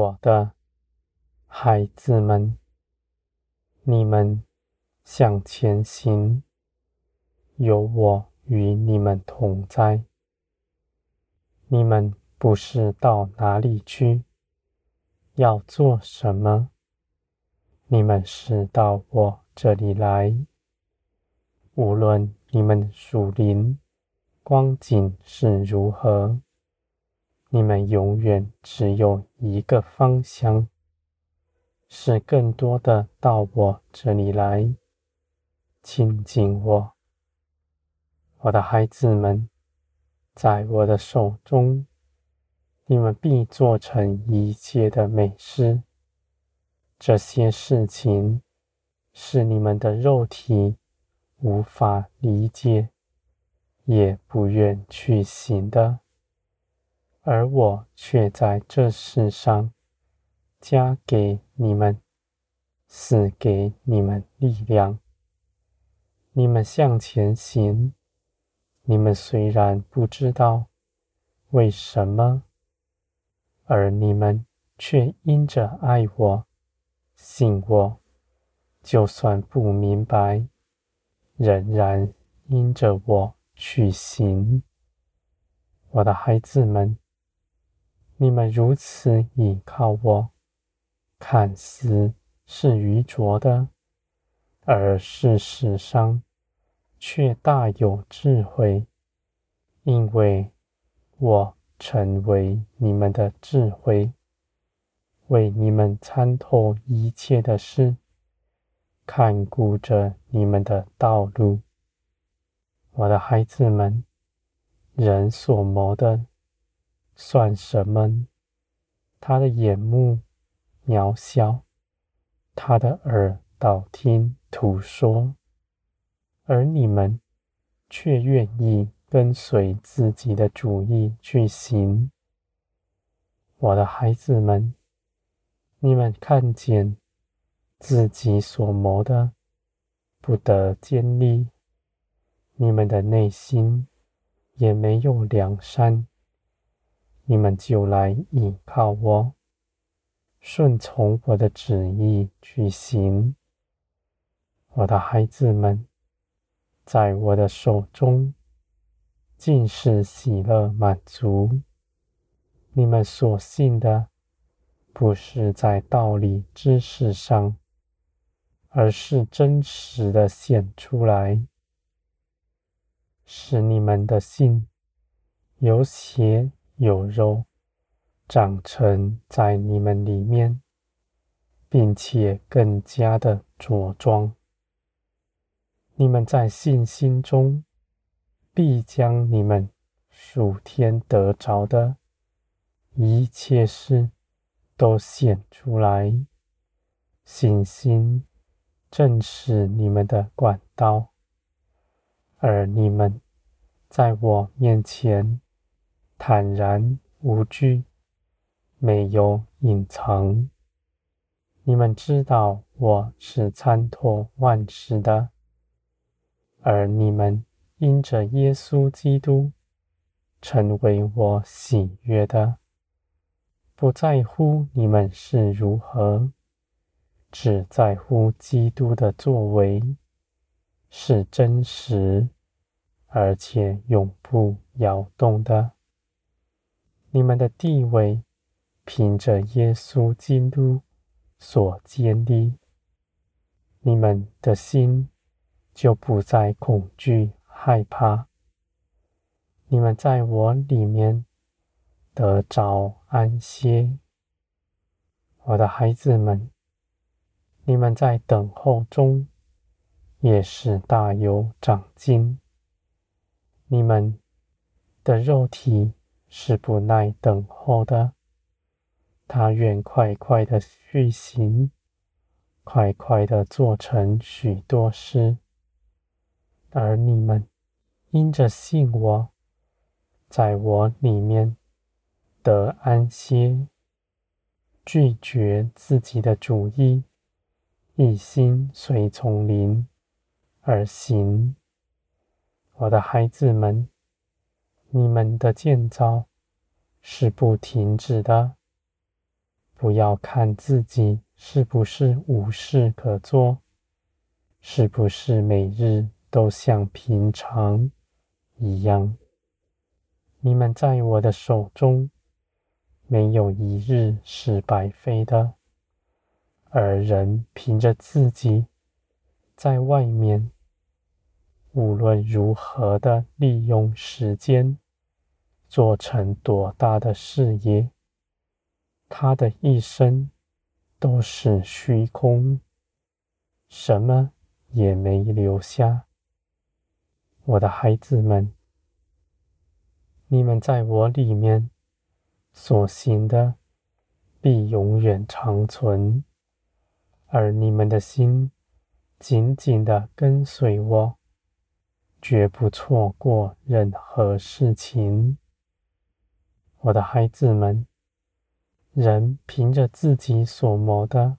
我的孩子们，你们向前行，有我与你们同在。你们不是到哪里去，要做什么？你们是到我这里来。无论你们属灵光景是如何，你们永远只有一个方向，是更多的到我这里来，亲近我。我的孩子们，在我的手中，你们必做成一切的美事。这些事情是你们的肉体无法理解，也不愿去行的。而我却在这世上加给你们，赐给你们力量。你们向前行，你们虽然不知道为什么，而你们却因着爱我、信我，就算不明白，仍然因着我去行。我的孩子们。你们如此倚靠我，看似是愚拙的，而事实上却大有智慧，因为我成为你们的智慧，为你们参透一切的事，看顾着你们的道路。我的孩子们，人所谋的。算什么？他的眼目渺小，他的耳道听途说，而你们却愿意跟随自己的主意去行。我的孩子们，你们看见自己所谋的不得坚立，你们的内心也没有良善。你们就来倚靠我，顺从我的旨意去行。我的孩子们，在我的手中尽是喜乐满足。你们所信的，不是在道理知识上，而是真实的显出来，使你们的信有血。有肉长成在你们里面，并且更加的茁壮。你们在信心中必将你们属天得着的一切事都显出来。信心正是你们的管道，而你们在我面前。坦然无惧，没有隐藏。你们知道我是参透万事的，而你们因着耶稣基督成为我喜悦的，不在乎你们是如何，只在乎基督的作为是真实，而且永不摇动的。你们的地位，凭着耶稣基督所建立，你们的心就不再恐惧害怕。你们在我里面得着安歇，我的孩子们，你们在等候中也是大有长进。你们的肉体。是不耐等候的，他愿快快的去行，快快的做成许多事。而你们因着信我，在我里面得安歇，拒绝自己的主意，一心随从灵而行。我的孩子们。你们的建造是不停止的，不要看自己是不是无事可做，是不是每日都像平常一样。你们在我的手中，没有一日是白费的。而人凭着自己在外面，无论如何的利用时间，做成多大的事业，他的一生都是虚空，什么也没留下。我的孩子们。你们在我里面所行的，必永远长存；而你们的心紧紧的跟随我，绝不错过任何事情。我的孩子们，人凭着自己所谋的，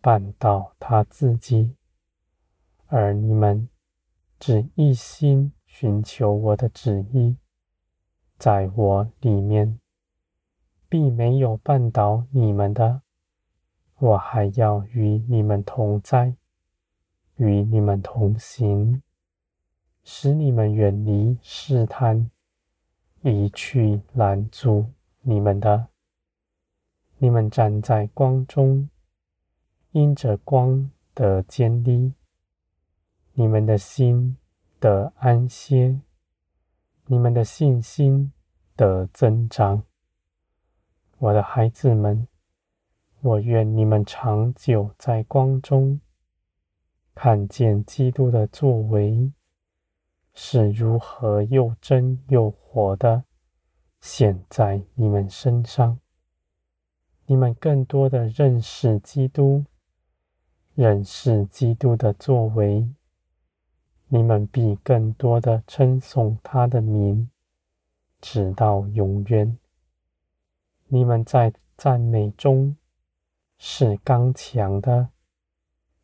绊倒他自己；而你们只一心寻求我的旨意。在我里面，必没有绊倒你们的。我还要与你们同在，与你们同行，使你们远离试探，移去拦阻你们的。你们站在光中，因着光的坚立，你们的心得安歇。你们的信心得增长，我的孩子们，我愿你们长久在光中，看见基督的作为是如何又真又活的显在你们身上。你们更多的认识基督，认识基督的作为。你们必更多的称颂他的名，直到永远。你们在赞美中是刚强的，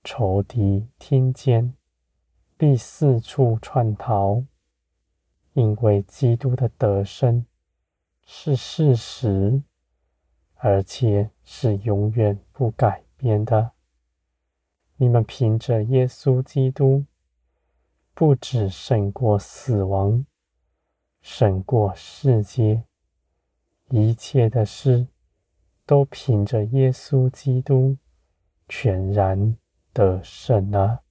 仇敌听见，必四处窜逃，因为基督的得胜是事实，而且是永远不改变的。你们凭着耶稣基督。不止胜过死亡，胜过世界，一切的事都凭着耶稣基督全然得胜了。